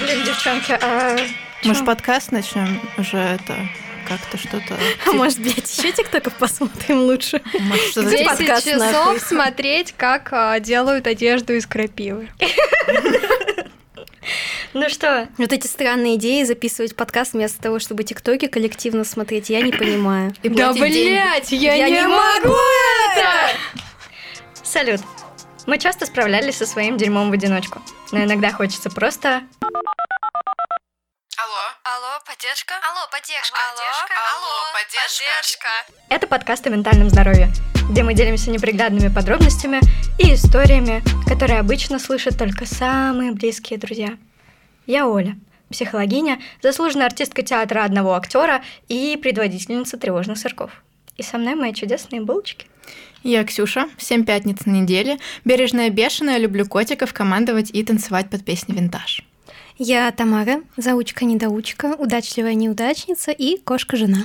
Блин, девчонки, а Может, подкаст начнем уже это как-то что-то. а может, блядь, еще тиктоков посмотрим лучше? Может, что-то 10 типа- подкаст, часов нахуй. смотреть, как а, делают одежду из крапивы. Ну что? Вот эти странные идеи записывать подкаст вместо того, чтобы тиктоки коллективно смотреть, я не понимаю. И Да блять, я, Я не, не могу это! Салют. Мы часто справлялись со своим дерьмом в одиночку, но иногда хочется просто... Алло. Алло, поддержка. Алло, поддержка. Алло, алло, поддержка. Это подкаст о ментальном здоровье, где мы делимся неприглядными подробностями и историями, которые обычно слышат только самые близкие друзья. Я Оля, психологиня, заслуженная артистка театра одного актера и предводительница тревожных сырков. И со мной мои чудесные булочки. Я Ксюша, семь пятниц на неделе, бережная бешеная, люблю котиков, командовать и танцевать под песни винтаж. Я Тамара, заучка-недоучка, удачливая неудачница и кошка-жена.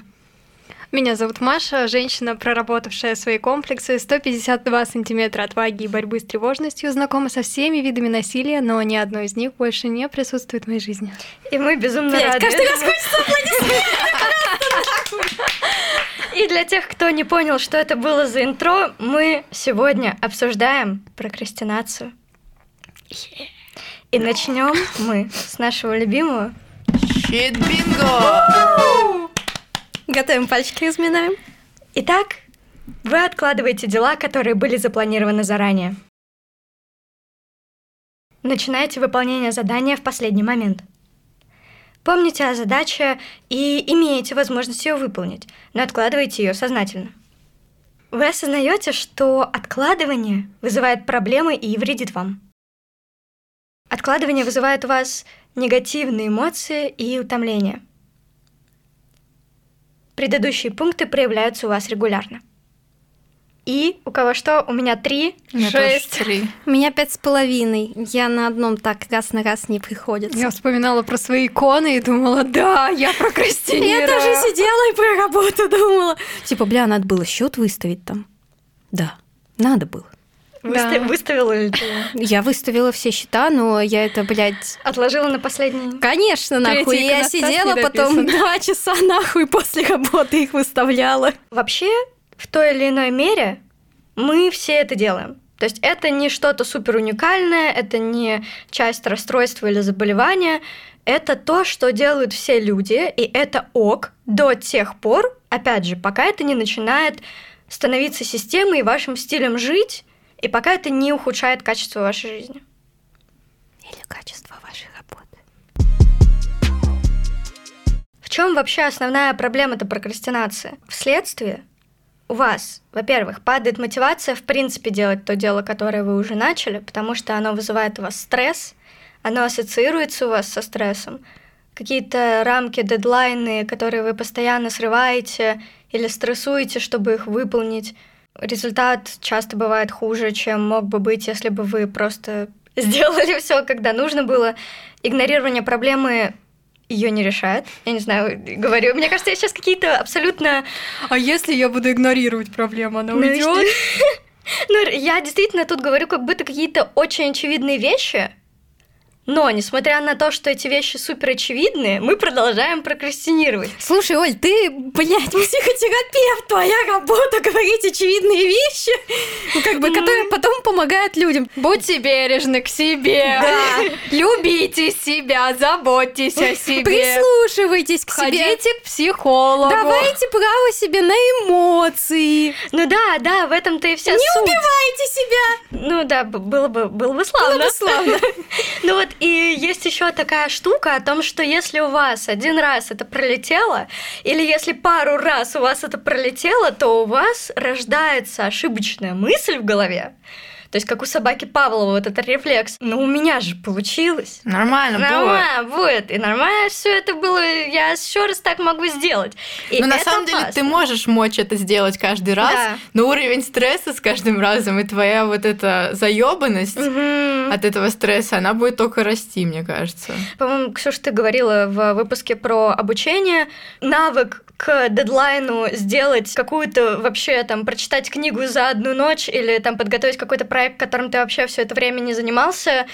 Меня зовут Маша, женщина, проработавшая свои комплексы, 152 сантиметра отваги и борьбы с тревожностью, знакома со всеми видами насилия, но ни одно из них больше не присутствует в моей жизни. И мы безумно Блядь, рады. каждый раз И для тех, кто не понял, что это было за интро, мы сегодня обсуждаем прокрастинацию. И начнем мы с нашего любимого. Щит бинго! Готовим пальчики, разминаем. Итак, вы откладываете дела, которые были запланированы заранее. Начинаете выполнение задания в последний момент. Помните о задаче и имеете возможность ее выполнить, но откладываете ее сознательно. Вы осознаете, что откладывание вызывает проблемы и вредит вам. Откладывание вызывает у вас негативные эмоции и утомление. Предыдущие пункты проявляются у вас регулярно. И у кого что? У меня три, меня шесть. три. У меня пять с половиной. Я на одном так раз на раз не приходится. Я вспоминала про свои иконы и думала, да, я прокрастинирую. Я тоже сидела и про работу думала. Типа, бля, надо было счет выставить там. Да, надо было. Выста- Да. Выставила ли ты? Я выставила все счета, но я это, блядь, Отложила на последний. Конечно, нахуй. Третий Я сидела потом два часа нахуй после работы их выставляла. Вообще, в той или иной мере мы все это делаем. То есть это не что-то супер уникальное, это не часть расстройства или заболевания, это то, что делают все люди, и это ок до тех пор, опять же, пока это не начинает становиться системой и вашим стилем жить, и пока это не ухудшает качество вашей жизни. Или качество вашей работы. В чем вообще основная проблема это прокрастинация? Вследствие у вас, во-первых, падает мотивация в принципе делать то дело, которое вы уже начали, потому что оно вызывает у вас стресс, оно ассоциируется у вас со стрессом. Какие-то рамки, дедлайны, которые вы постоянно срываете или стрессуете, чтобы их выполнить. Результат часто бывает хуже, чем мог бы быть, если бы вы просто сделали все, когда нужно было. Игнорирование проблемы ее не решает. Я не знаю, говорю. Мне кажется, я сейчас какие-то абсолютно... А если я буду игнорировать проблему, она Ну уйдет? Ну, я действительно тут говорю как будто какие-то очень очевидные вещи, но, несмотря на то, что эти вещи супер очевидные, мы продолжаем прокрастинировать. Слушай, Оль, ты, блядь, психотерапевт, твоя работа говорить очевидные вещи, ну, как бы, которые потом помогают людям. Будьте бережны к себе. Да. Любите себя, заботьтесь о себе. Прислушивайтесь к себе. Ходите к психологу. Давайте право себе на эмоции. Ну да, да, в этом-то и вся Не суть. убивайте себя. Ну да, было бы, было бы славно. Было бы славно. Ну вот и есть еще такая штука о том, что если у вас один раз это пролетело, или если пару раз у вас это пролетело, то у вас рождается ошибочная мысль в голове, То есть, как у собаки Павлова вот этот рефлекс. Но у меня же получилось. Нормально. Нормально будет. И нормально все это было. Я еще раз так могу сделать. И Но на самом деле опасно. ты можешь мочь это сделать каждый раз, Да. но уровень стресса с каждым разом и твоя вот эта заебанность Мгм. от этого стресса, она будет только расти, мне кажется. По-моему, Ксюша, ты говорила в выпуске про обучение. Навык к дедлайну сделать какую-то вообще там прочитать книгу за одну ночь или там подготовить какой-то проект, которым ты вообще все это время не занимался,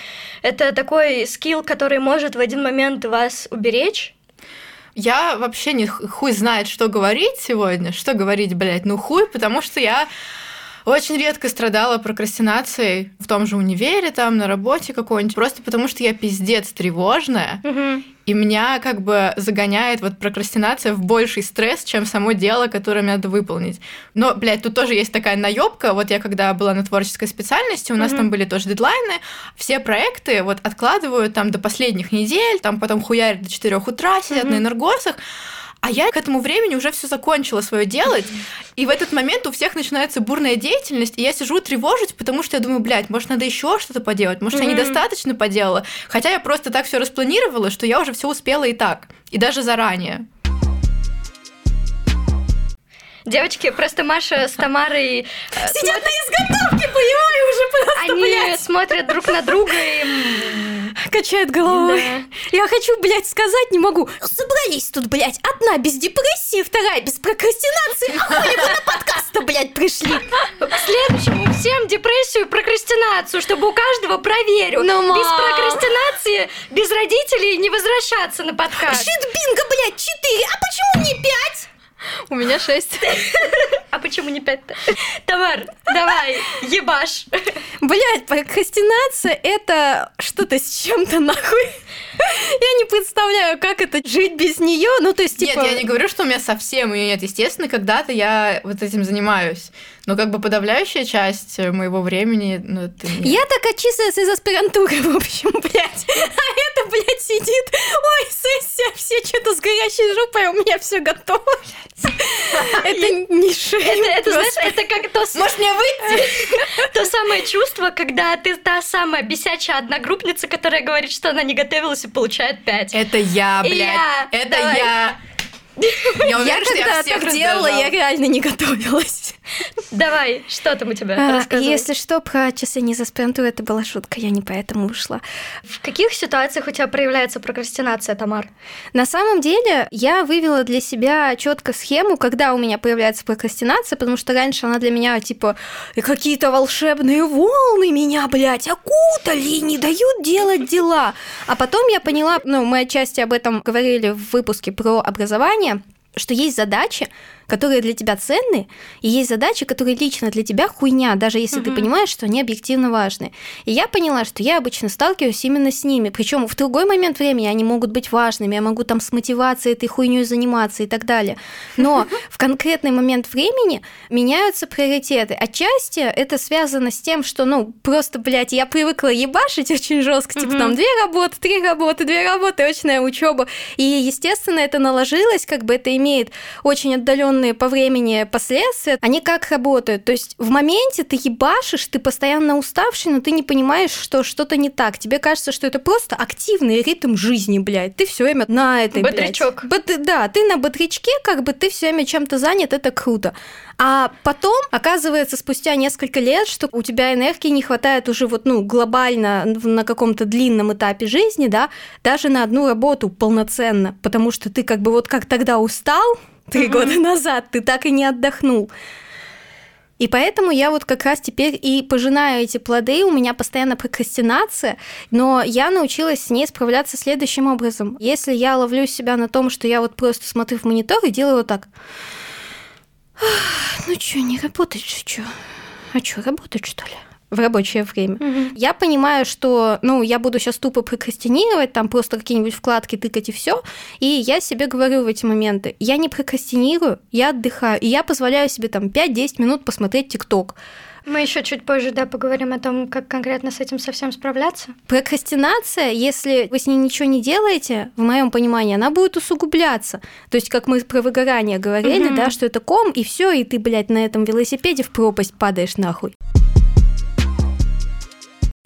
это такой скилл, который может в один момент вас уберечь. Я вообще не хуй знает, что говорить сегодня, что говорить, блядь, ну хуй, потому что я очень редко страдала прокрастинацией в том же универе, там, на работе какой-нибудь, просто потому что я пиздец тревожная, и меня как бы загоняет вот прокрастинация в больший стресс, чем само дело, которое мне надо выполнить. Но, блядь, тут тоже есть такая наебка. Вот я когда была на творческой специальности, у нас там были тоже дедлайны, все проекты вот откладывают там до последних недель, там потом хуярят до 4 утра, сидят на энергосах. А я к этому времени уже все закончила свое делать, и в этот момент у всех начинается бурная деятельность, и я сижу тревожусь, потому что я думаю, блядь, может, надо еще что-то поделать, может, я недостаточно поделала. Хотя я просто так все распланировала, что я уже все успела и так, и даже заранее. Девочки, просто Маша с Тамарой э, Сидят на изготовке, понимаю, уже просто, они блядь, смотрят друг на друга и... качает головой. да. Я хочу, блядь, сказать не могу. Собрались тут, блядь, одна без депрессии, вторая без прокрастинации. А хули вы на подкаст-то, блядь, пришли? К следующему всем депрессию и прокрастинацию, чтобы у каждого проверю. Ну, мам. без прокрастинации, без родителей не возвращаться на подкаст. Щит бинго, блядь, четыре. А почему не пять? У меня шесть. А почему не пять-то? Тамар, давай, ебашь. Блядь, прокрастинация это что-то с чем-то нахуй. Я не представляю, как это жить без нее. Ну, то есть, типа... Нет, я не говорю, что у меня совсем ее нет. Естественно, когда-то я вот этим занимаюсь. Но как бы подавляющая часть моего времени, ну, это не- Я так отчислилась из аспирантуры, в общем, блядь. А это, блядь, сидит. Ой, сессия, все что-то с горящей жопой, у меня все готово. Это не шея. Это, знаешь, это как то, Может, мне выйти? то самое чувство, когда ты та самая бесячая одногруппница, которая говорит, что она не готовилась и получает пять. Это я, блядь. Это я. Я уверена, что я когда всех делала, я реально не готовилась. Давай, что там у тебя? А, Рассказывай. Если что, про часы не из аспирантуры, это была шутка, я не поэтому ушла. В каких ситуациях у тебя проявляется прокрастинация, Тамар? На самом деле, я вывела для себя четко схему, когда у меня появляется прокрастинация, потому что раньше она для меня, типа, «И какие-то волшебные волны меня, блядь, окутали и не дают делать дела. А потом я поняла, ну, мы отчасти об этом говорили в выпуске про образование, что есть задачи, которые для тебя ценны, и есть задачи, которые лично для тебя хуйня, даже если ты понимаешь, что они объективно важны. И я поняла, что я обычно сталкиваюсь именно с ними. Причем в другой момент времени они могут быть важными, я могу там с мотивацией этой хуйней заниматься и так далее. Но в конкретный момент времени меняются приоритеты. Отчасти это связано с тем, что, ну, просто, блядь, я привыкла ебашить очень жестко, типа там две работы, три работы, две работы, очная учеба. И, естественно, это наложилось, как бы это имеет очень отдаленные по времени последствия. Они как работают? То есть в моменте ты ебашишь, ты постоянно уставший, но ты не понимаешь, что что-то не так. Тебе кажется, что это просто активный ритм жизни, блядь. Ты все время на этой, блядь. Бодрячок. Бот- да, ты на бодрячке, как бы ты все время чем-то занят, это круто. А потом, оказывается, спустя несколько лет, что у тебя энергии не хватает уже вот, ну, глобально на каком-то длинном этапе жизни, да, даже на одну работу полноценно, потому что ты как бы вот как тогда устал три года назад, ты так и не отдохнул. И поэтому я вот как раз теперь и пожинаю эти плоды, у меня постоянно прокрастинация, но я научилась с ней справляться следующим образом. Если я ловлю себя на том, что я вот просто смотрю в монитор и делаю вот так. «Ах, Ну что, не работать же, что? А что, работать что ли? В рабочее время. Я понимаю, что, ну, я буду сейчас тупо прокрастинировать, там просто какие-нибудь вкладки тыкать и все. И я себе говорю в эти моменты, я не прокрастинирую, я отдыхаю, и я позволяю себе там 5-10 минут посмотреть ТикТок. Мы еще чуть позже, да, поговорим о том, как конкретно с этим совсем справляться. Прокрастинация, если вы с ней ничего не делаете, в моем понимании, она будет усугубляться. То есть, как мы про выгорание говорили, Мгм. да, что это ком, и все, и ты, блядь, на этом велосипеде в пропасть падаешь нахуй.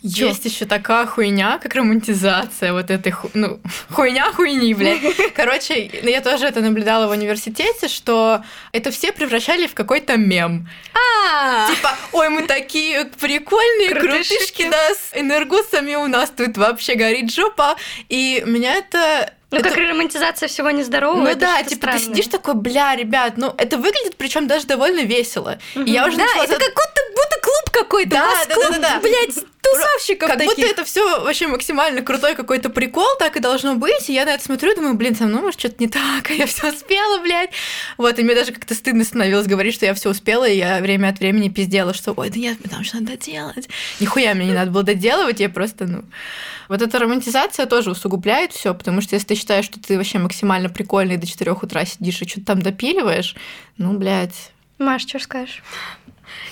Чё? Есть еще такая хуйня, как романтизация вот этой ху... ну, хуйня хуйни, блядь. Короче, я тоже это наблюдала в университете, что это все превращали в какой-то мем. А, Типа, ой, мы такие прикольные, Крутышки. крутышки, да, с энергосами у нас тут вообще горит жопа. И меня это... Ну, это- как романтизация всего нездорового. ну да, типа ты странное. сидишь такой, бля, ребят, ну это выглядит причем даже довольно весело. И я уже да, начала это как будто, будто клуб какой-то. Да, да, клуб, да, да, да. блядь, тусовщиков как будто таких. это все вообще максимально крутой какой-то прикол, так и должно быть. И я на это смотрю и думаю, блин, со мной может что-то не так, а я все успела, блядь. Вот, и мне даже как-то стыдно становилось говорить, что я все успела, и я время от времени пиздела, что ой, да нет, мне там еще надо доделать. Нихуя мне не надо было доделывать, я просто, ну... Вот эта романтизация тоже усугубляет все, потому что если ты считаешь, что ты вообще максимально прикольный до 4 утра сидишь и что-то там допиливаешь, ну, блядь, Маш, что скажешь?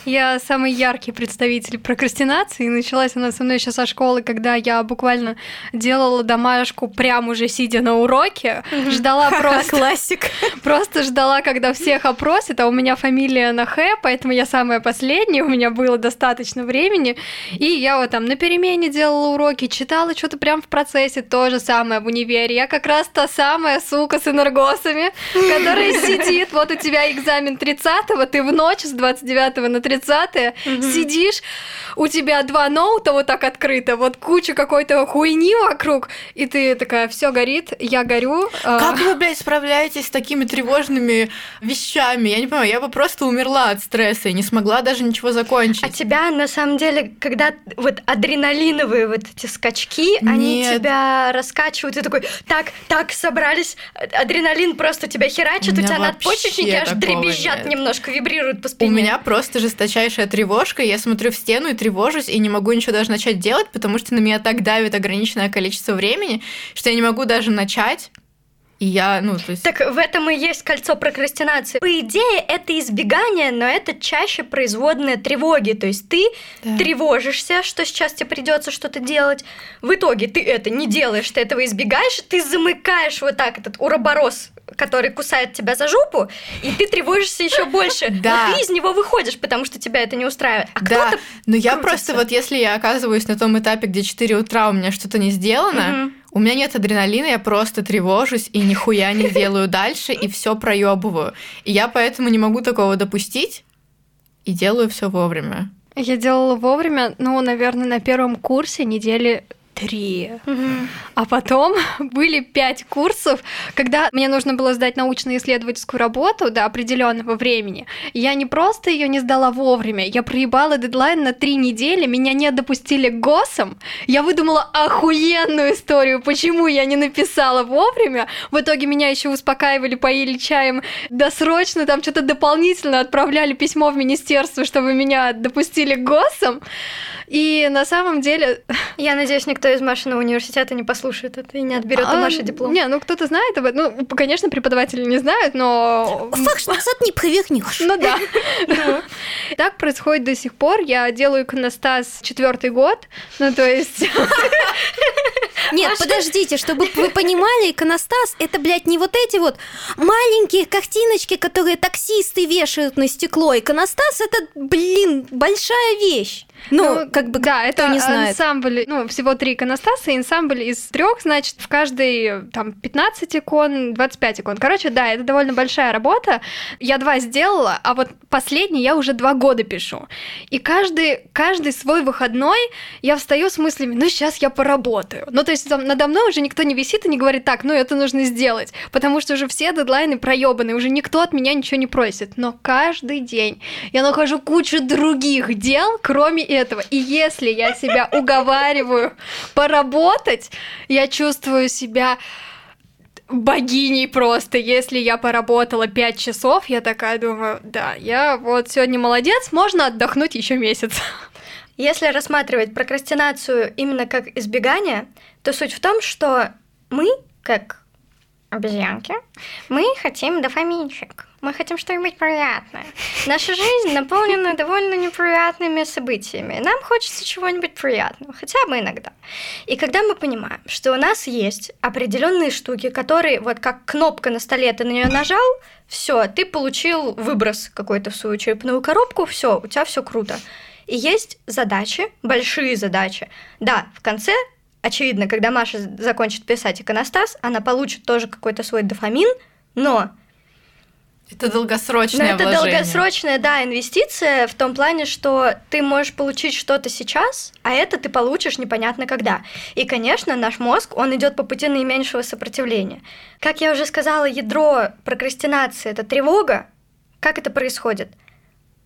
Я самый яркий представитель прокрастинации. Началась она со мной еще со школы, когда я буквально делала домашку прямо уже сидя на уроке. Ждала просто... Классик. Просто ждала, когда всех опросят, а у меня фамилия на Х, поэтому я самая последняя, у меня было достаточно времени. И я вот там на перемене делала уроки, читала что-то прям в процессе, то же самое в универе. Я как раз та самая сука с энергосами, которая сидит, вот у тебя экзамен 30-го, ты в ночь с 29 на 30 сидишь, у тебя два ноута вот так открыто, вот куча какой-то хуйни вокруг, и ты такая, все горит, я горю. а, Как вы, блядь, справляетесь с такими тревожными вещами? Я не понимаю, я бы просто умерла от стресса и не смогла даже ничего закончить. А тебя, на самом деле, когда вот адреналиновые вот эти скачки, они Нет. тебя раскачивают, и такой, так, так, собрались, адреналин просто тебя херачит, У у, тебя надпочечники аж дребезжат нет. немножко, вибрируют по У спине. меня просто жесточайшая тревожка, я смотрю в стену и тревожусь, и не могу ничего даже начать делать, потому что на меня так давит ограниченное количество времени, что я не могу даже начать. И я, ну, то есть... Так в этом и есть кольцо прокрастинации. По идее, это избегание, но это чаще производная тревоги. То есть ты Да. тревожишься, что сейчас тебе придется что-то делать. В итоге ты это не делаешь, ты этого избегаешь, ты замыкаешь вот так этот уроборос, который кусает тебя за жопу, и ты тревожишься еще больше. Да. Но ты из него выходишь, потому что тебя это не устраивает. А Да, кто-то но я крутится. просто вот если я оказываюсь на том этапе, где 4 утра у меня что-то не сделано, Мгм. у меня нет адреналина, я просто тревожусь и нихуя не делаю дальше, и все проебываю. И я поэтому не могу такого допустить и делаю все вовремя. Я делала вовремя, ну, наверное, на первом курсе недели три. Мгм. А потом были пять курсов, когда мне нужно было сдать научно-исследовательскую работу до определенного времени. Я не просто ее не сдала вовремя, я проебала дедлайн на три недели, меня не допустили к ГОСам. Я выдумала охуенную историю, почему я не написала вовремя. В итоге меня еще успокаивали, поили чаем, досрочно там что-то дополнительно отправляли письмо в министерство, чтобы меня допустили к ГОСам. И на самом деле Я надеюсь, никто из Машиного университета не послушает это и не отберет у а, Маши диплом. Не, ну кто-то знает об этом. Ну, конечно, преподаватели не знают, но... Факт назад не провернешь. Ну да. Так происходит до сих пор. Я делаю иконостас четвертый год. Ну, то есть... Нет, подождите, чтобы вы понимали, иконостас это, блядь, не вот эти вот маленькие картиночки, которые таксисты вешают на стекло. Иконостас это, блин, большая вещь. Ну, как бы, да, это не знает. ансамбль, ну, всего три иконостаса, ансамбль из трех, значит, в каждой там 15 икон, 25 икон. Короче, да, это довольно большая работа. Я два сделала, а вот последний я уже два года пишу. И каждый, каждый свой выходной я встаю с мыслями, ну, сейчас я поработаю. Ну, то есть там надо мной уже никто не висит и не говорит, так, ну, это нужно сделать, потому что уже все дедлайны проебаны, уже никто от меня ничего не просит. Но каждый день я нахожу кучу других дел, кроме этого. И если я себя уговариваю поработать, я чувствую себя богиней просто. Если я поработала 5 часов, я такая думаю, да, я вот сегодня молодец, можно отдохнуть еще месяц. Если рассматривать прокрастинацию именно как избегание, то суть в том, что мы, как обезьянки, мы хотим дофаминчик. Мы хотим что-нибудь приятное. Наша жизнь наполнена довольно неприятными событиями. Нам хочется чего-нибудь приятного, хотя бы иногда. И когда мы понимаем, что у нас есть определенные штуки, которые вот как кнопка на столе, ты на нее нажал, все, ты получил выброс какой-то в свою черепную коробку, все, у тебя все круто. И есть задачи, большие задачи. Да, в конце очевидно, когда Маша закончит писать иконостас, она получит тоже какой-то свой дофамин, но это долгосрочное но это вложение. долгосрочная, да, инвестиция в том плане, что ты можешь получить что-то сейчас, а это ты получишь непонятно когда. И, конечно, наш мозг, он идет по пути наименьшего сопротивления. Как я уже сказала, ядро прокрастинации — это тревога. Как это происходит?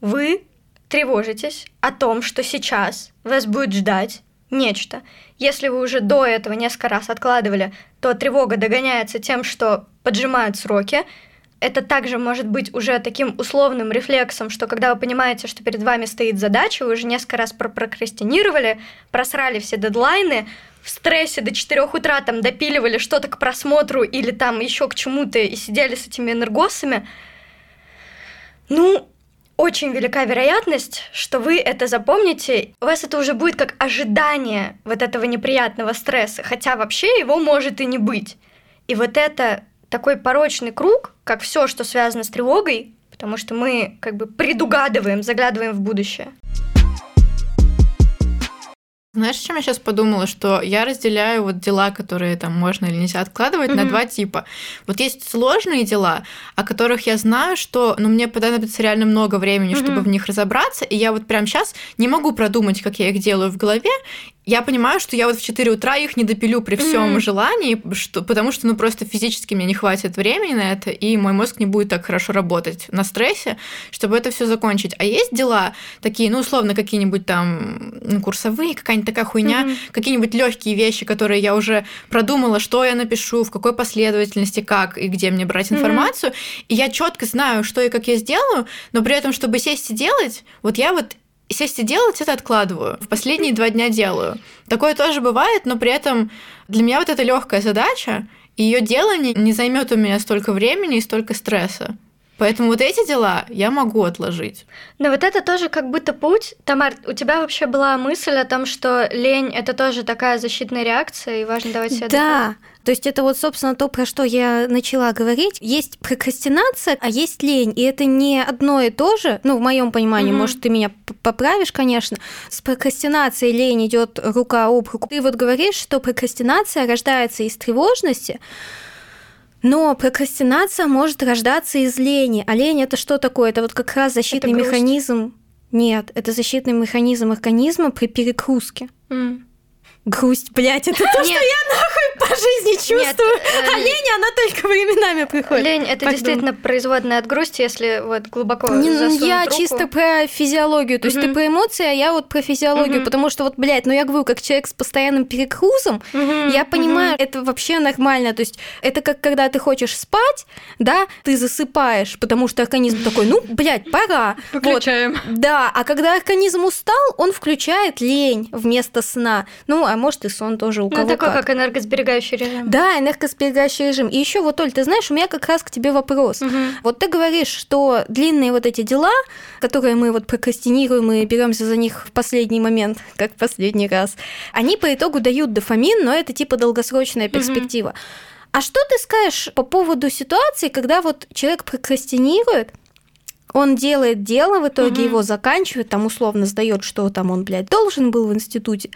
Вы тревожитесь о том, что сейчас вас будет ждать нечто. Если вы уже до этого несколько раз откладывали, то тревога догоняется тем, что поджимают сроки. Это также может быть уже таким условным рефлексом, что когда вы понимаете, что перед вами стоит задача, вы уже несколько раз прокрастинировали, просрали все дедлайны, в стрессе до 4 утра там допиливали что-то к просмотру или там еще к чему-то и сидели с этими энергосами, ну, очень велика вероятность, что вы это запомните. У вас это уже будет как ожидание вот этого неприятного стресса, хотя вообще его может и не быть. И вот это такой порочный круг, как все, что связано с тревогой, потому что мы как бы предугадываем, заглядываем в будущее. Знаешь, о чем я сейчас подумала? Что я разделяю вот дела, которые там можно или нельзя откладывать, mm-hmm. на два типа. Вот есть сложные дела, о которых я знаю, что ну, мне понадобится реально много времени, mm-hmm. чтобы в них разобраться, и я вот прямо сейчас не могу продумать, как я их делаю в голове, я понимаю, что я вот в 4 утра их не допилю при всем mm-hmm. желании, что, потому что ну просто физически мне не хватит времени на это, и мой мозг не будет так хорошо работать на стрессе, чтобы это все закончить. А есть дела такие, ну условно какие-нибудь там ну, курсовые, какая-нибудь такая хуйня, mm-hmm. какие-нибудь легкие вещи, которые я уже продумала, что я напишу, в какой последовательности, как и где мне брать информацию, mm-hmm. и я четко знаю, что и как я сделаю, но при этом, чтобы сесть и делать, вот я вот сесть и делать это откладываю. В последние два дня делаю. Такое тоже бывает, но при этом для меня вот это легкая задача, и ее делание не займет у меня столько времени и столько стресса. Поэтому вот эти дела я могу отложить. Но вот это тоже как будто путь. Тамар, у тебя вообще была мысль о том, что лень это тоже такая защитная реакция, и важно давать себе Да, то есть это вот, собственно, то, про что я начала говорить. Есть прокрастинация, а есть лень. И это не одно и то же. Ну, в моем понимании, mm-hmm. может, ты меня поправишь, конечно. С прокрастинацией лень идет рука об руку. Ты вот говоришь, что прокрастинация рождается из тревожности, но прокрастинация может рождаться из лени. А лень это что такое? Это вот как раз защитный механизм. Нет, это защитный механизм организма при перегрузке. Mm. Грусть, блядь, это то, Нет. что я нахуй по жизни чувствую. Нет, э, а лень, она только временами приходит. Лень это Пардон. действительно производная от грусти, если вот глубоко Не, ну, Я руку. чисто про физиологию. То есть угу. ты про эмоции, а я вот про физиологию. Угу. Потому что вот, блядь, ну я говорю, как человек с постоянным перегрузом, угу. я понимаю, это вообще нормально. То есть это как когда ты хочешь спать, да, ты засыпаешь, потому что организм такой, ну, блядь, пора. Выключаем. Вот. Да, а когда организм устал, он включает лень вместо сна. Ну, а может и сон тоже у ну, кого такой, как. как энергосберегающий режим. Да, энергосберегающий режим. И еще вот, Оль, ты знаешь, у меня как раз к тебе вопрос. Угу. Вот ты говоришь, что длинные вот эти дела, которые мы вот прокрастинируем и беремся за них в последний момент, как в последний раз, они по итогу дают дофамин, но это типа долгосрочная перспектива. Угу. А что ты скажешь по поводу ситуации, когда вот человек прокрастинирует, он делает дело, в итоге угу. его заканчивает, там условно сдает, что там он, блядь, должен был в институте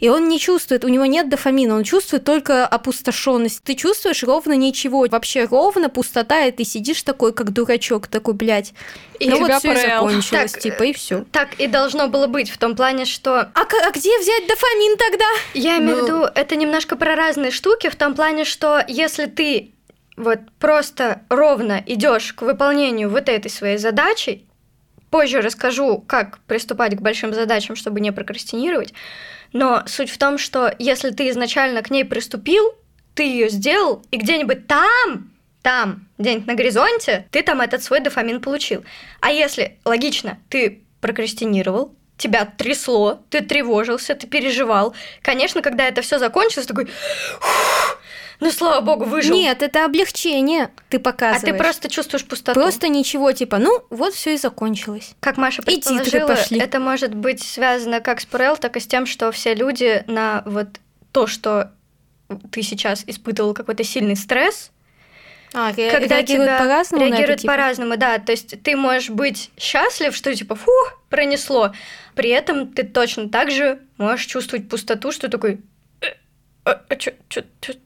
и он не чувствует, у него нет дофамина, он чувствует только опустошенность. Ты чувствуешь ровно ничего, вообще ровно пустота, и ты сидишь такой, как дурачок, такой, блядь. И ну вот все закончилось, так, типа, и все. Так и должно было быть в том плане, что... А, а где взять дофамин тогда? Я имею в ну... виду, это немножко про разные штуки, в том плане, что если ты вот просто ровно идешь к выполнению вот этой своей задачи, позже расскажу, как приступать к большим задачам, чтобы не прокрастинировать, но суть в том, что если ты изначально к ней приступил, ты ее сделал, и где-нибудь там, там, где-нибудь на горизонте, ты там этот свой дофамин получил. А если, логично, ты прокрастинировал, тебя трясло, ты тревожился, ты переживал. Конечно, когда это все закончилось, такой, ну слава богу, выжил. Нет, это облегчение ты показываешь. А ты просто чувствуешь пустоту. Просто ничего, типа, ну вот все и закончилось. Как Маша предположила, пошли. это может быть связано как с ПРЛ, так и с тем, что все люди на вот то, что ты сейчас испытывал какой-то сильный стресс, А, когда реагируют по-разному реагируют типа? по-разному, да. То есть ты можешь быть счастлив, что типа фу, пронесло. При этом ты точно так же можешь чувствовать пустоту, что такой «Э, а, а чё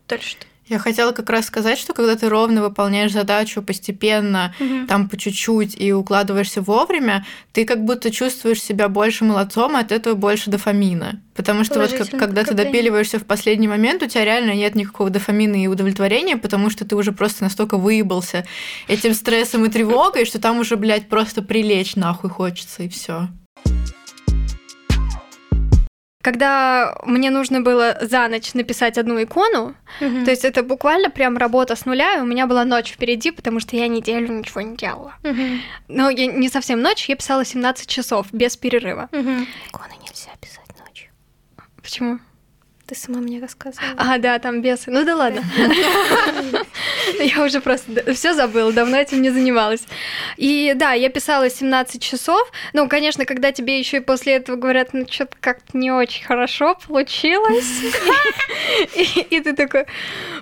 дальше-то? Я хотела как раз сказать, что когда ты ровно выполняешь задачу постепенно, там по чуть-чуть и укладываешься вовремя, ты как будто чувствуешь себя больше молодцом, и от этого больше дофамина. Потому что вот как- когда ты допиливаешься в последний момент, у тебя реально нет никакого дофамина и удовлетворения, потому что ты уже просто настолько выебался этим стрессом и тревогой, что там уже, блядь, просто прилечь нахуй хочется, и все. Когда мне нужно было за ночь написать одну икону, то есть это буквально прям работа с нуля, и у меня была ночь впереди, потому что я неделю ничего не делала. Но я не совсем ночь, я писала 17 часов без перерыва. Иконы нельзя писать ночью. Почему? Ты сама мне рассказывала. А, да, там бесы. Ну да ладно. Я уже просто все забыла, давно этим не занималась. И да, я писала 17 часов. Ну, конечно, когда тебе еще и после этого говорят, ну, что-то как-то не очень хорошо получилось. И ты такой,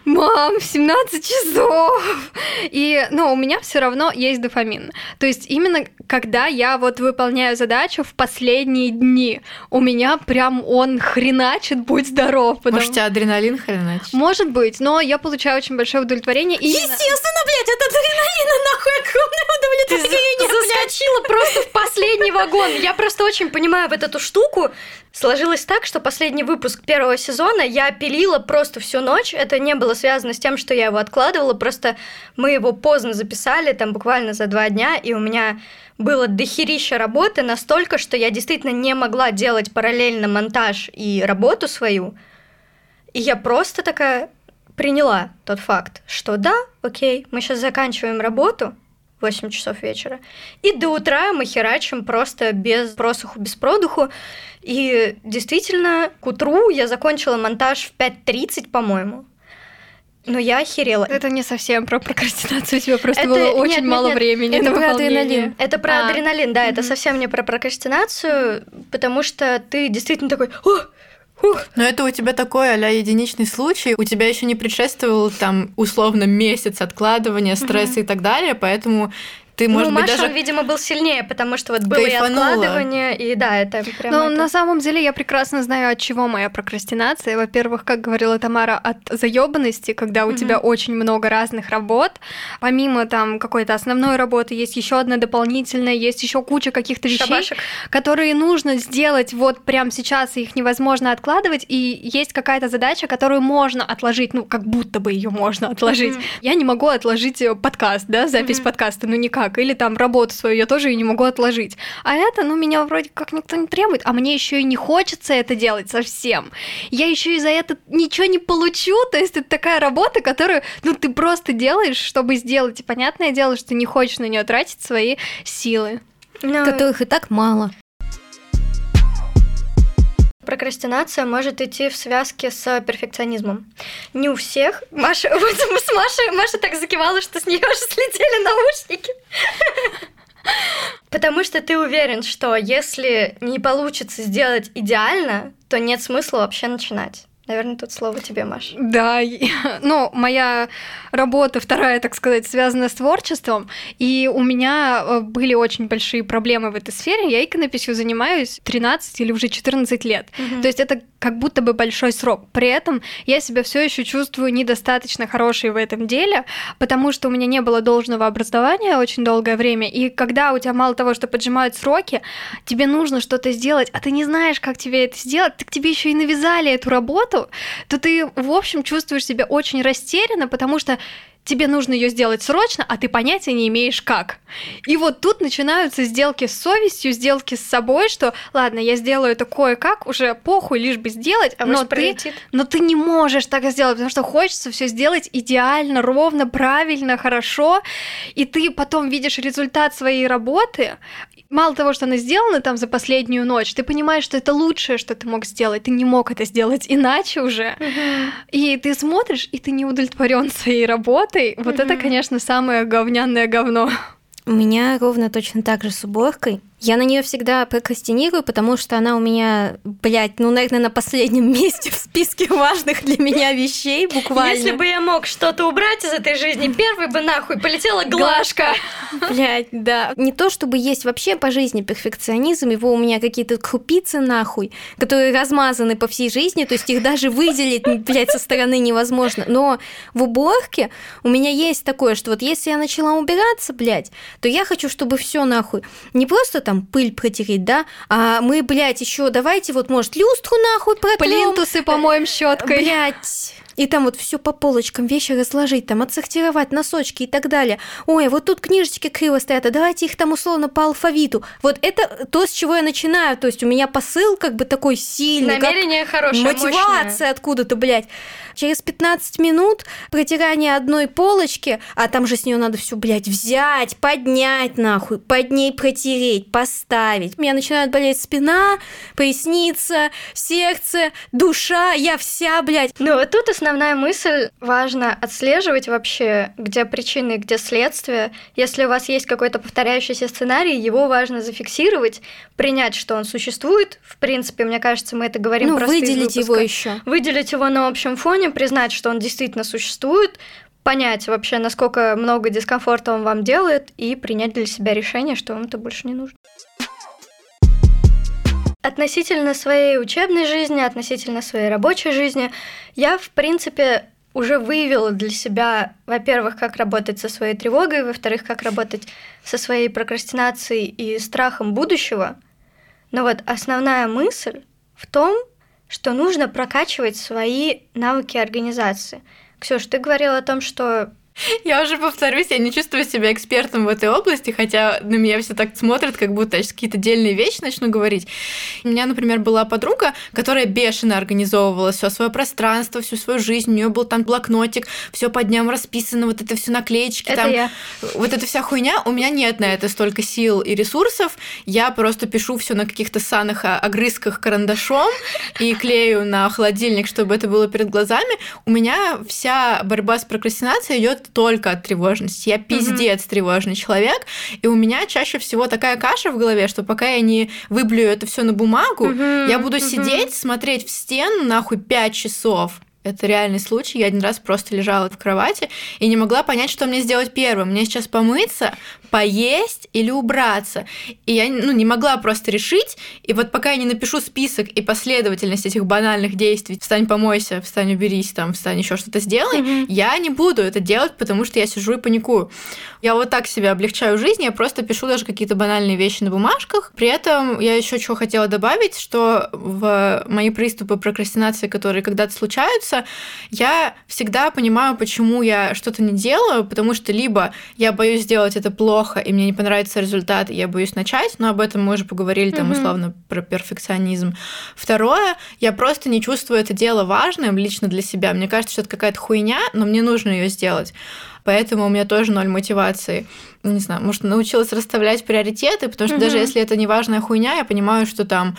мам, 17 часов. И, ну, у меня все равно есть дофамин. То есть именно когда я вот выполняю задачу в последние дни, у меня прям он хреначит, будь здоров. Потому- Может, у тебя адреналин хреначит? может быть, но я получаю очень большое удовлетворение. именно- Естественно, блядь, это адреналина нахуй огромное Ты удовлетворение. заскочила просто в последний вагон. Я просто очень понимаю вот эту штуку. Сложилось так, что последний выпуск первого сезона я пилила просто всю ночь. Это не было связано с тем, что я его откладывала, просто мы его поздно записали, там буквально за два дня, и у меня было дохерища работы настолько, что я действительно не могла делать параллельно монтаж и работу свою. И я просто такая приняла тот факт, что да, окей, мы сейчас заканчиваем работу, 8 часов вечера. И до утра мы херачим просто без просуху, без продуху. И действительно, к утру я закончила монтаж в 5.30, по-моему. Но я охерела. Это не совсем про прокрастинацию, у тебя просто Это- было нет, очень нет, мало нет, времени это про адреналин. Это про А, адреналин, да, это мгм. совсем не про прокрастинацию, потому что ты действительно такой, о, ух, Но это у тебя такой а единичный случай. У тебя еще не предшествовал там условно месяц откладывания, стресса и так далее, поэтому ты, может ну, быть, Маша, даже он, видимо, был сильнее, потому что вот было и Кайфанула. откладывание, и да, это прям Но это- на самом деле я прекрасно знаю, от чего моя прокрастинация. Во-первых, как говорила Тамара, от заебанности, когда у Мгм. тебя очень много разных работ. Помимо там какой-то основной работы, есть еще одна дополнительная, есть еще куча каких-то вещей, Шабашек. которые нужно сделать вот прямо сейчас, и их невозможно откладывать, и есть какая-то задача, которую можно отложить, ну, как будто бы ее можно отложить. Мгм. Я не могу отложить э, подкаст, да, запись Мгм. подкаста, ну никак, или там работу свою я тоже ее не могу отложить. А это, ну, меня вроде как никто не требует, а мне еще и не хочется это делать совсем. Я еще и за это ничего не получу, то есть это такая работа, которую, ну, ты просто делаешь, чтобы сделать, и понятное дело, что не хочешь на нее тратить свои силы. Ну, Которых и так мало. Прокрастинация может идти в связке с перфекционизмом. Не у всех. Маша, вот с Машей, Маша так закивала, что с нее аж слетели наушники. Потому что ты уверен, что если не получится сделать идеально, то нет смысла вообще начинать. Наверное, тут слово тебе, Маша. Да, ну, моя работа вторая, так сказать, связана с творчеством, и у меня э, были очень большие проблемы в этой сфере. Я иконописью занимаюсь 13 или уже 14 лет. То есть это как будто бы большой срок. При этом я себя все еще чувствую недостаточно хорошей в этом деле, потому что у меня не было должного образования очень долгое время. И когда у тебя мало того, что поджимают сроки, тебе нужно что-то сделать, а ты не знаешь, как тебе это сделать, так тебе еще и навязали эту работу, то ты, в общем, чувствуешь себя очень растерянно, потому что тебе нужно ее сделать срочно, а ты понятия не имеешь как. И вот тут начинаются сделки с совестью, сделки с собой, что ладно, я сделаю это кое-как, уже похуй, лишь бы сделать, А но ты, пролетит? но ты не можешь так сделать, потому что хочется все сделать идеально, ровно, правильно, хорошо, и ты потом видишь результат своей работы. Мало того, что она сделана там за последнюю ночь, ты понимаешь, что это лучшее, что ты мог сделать. Ты не мог это сделать иначе уже. И ты смотришь, и ты не удовлетворен своей работой. Вот это, конечно, самое говняное говно. У меня ровно точно так же с уборкой. Я на нее всегда прокрастинирую, потому что она у меня, блядь, ну, наверное, на последнем месте в списке важных для меня вещей, буквально. Если бы я мог что-то убрать из этой жизни, первый бы нахуй полетела Глашка. Блядь, да. Не то, чтобы есть вообще по жизни перфекционизм, его у меня какие-то крупицы нахуй, которые размазаны по всей жизни, то есть их даже выделить, блядь, со стороны невозможно. Но в уборке у меня есть такое, что вот если я начала убираться, блядь, то я хочу, чтобы все нахуй. Не просто там пыль протереть, да, а мы, блядь, еще давайте вот, может, люстру нахуй протрем. Плинтусы помоем щеткой. Блядь. И там вот все по полочкам, вещи разложить, там отсортировать, носочки и так далее. Ой, а вот тут книжечки криво стоят, а давайте их там условно по алфавиту. Вот это то, с чего я начинаю. То есть у меня посыл как бы такой сильный. как Намерение хорошее, Мотивация мощное. откуда-то, блядь. Через 15 минут протирание одной полочки, а там же с нее надо все, блядь, взять, поднять нахуй, под ней протереть, поставить. У меня начинает болеть спина, поясница, сердце, душа, я вся, блядь. Ну, вот тут основная мысль, важно отслеживать вообще, где причины, где следствие. Если у вас есть какой-то повторяющийся сценарий, его важно зафиксировать, принять, что он существует. В принципе, мне кажется, мы это говорим Ну, просто выделить его еще. Выделить его на общем фоне, признать, что он действительно существует, понять вообще, насколько много дискомфорта он вам делает, и принять для себя решение, что вам это больше не нужно. Относительно своей учебной жизни, относительно своей рабочей жизни, я, в принципе, уже выявила для себя, во-первых, как работать со своей тревогой, во-вторых, как работать со своей прокрастинацией и страхом будущего. Но вот основная мысль в том, что нужно прокачивать свои навыки организации. Ксюш, ты говорила о том, что Я уже повторюсь, я не чувствую себя экспертом в этой области, хотя на меня все так смотрят, как будто я сейчас какие-то дельные вещи начну говорить. У меня, например, была подруга, которая бешено организовывала все свое пространство, всю свою жизнь. У нее был там блокнотик, все по дням расписано, вот это все наклеечки, это там я. вот эта вся хуйня. У меня нет на это столько сил и ресурсов. Я просто пишу все на каких-то саных а, огрызках карандашом и клею на холодильник, чтобы это было перед глазами. У меня вся борьба с прокрастинацией идет только от тревожности. Я пиздец тревожный человек, и у меня чаще всего такая каша в голове, что пока я не выблюю это все на бумагу, Мгм, я буду мгм. сидеть, смотреть в стену нахуй 5 часов. Это реальный случай. Я один раз просто лежала в кровати и не могла понять, что мне сделать первым. Мне сейчас помыться, поесть или убраться. И я ну, не могла просто решить. И вот пока я не напишу список и последовательность этих банальных действий, встань, помойся, встань, уберись, там, встань, еще что-то сделай, Мгм. я не буду это делать, потому что я сижу и паникую. Я вот так себе облегчаю жизнь, я просто пишу даже какие-то банальные вещи на бумажках. При этом я еще что хотела добавить, что в мои приступы прокрастинации, которые когда-то случаются, я всегда понимаю, почему я что-то не делаю, потому что либо я боюсь сделать это плохо, и мне не понравится результат, и я боюсь начать, но об этом мы уже поговорили, там, Мгм. условно, про перфекционизм. Второе, я просто не чувствую это дело важным лично для себя. Мне кажется, что это какая-то хуйня, но мне нужно ее сделать. Поэтому у меня тоже ноль мотивации. Не знаю, может, научилась расставлять приоритеты, потому что даже Мгм. если это не важная хуйня, я понимаю, что там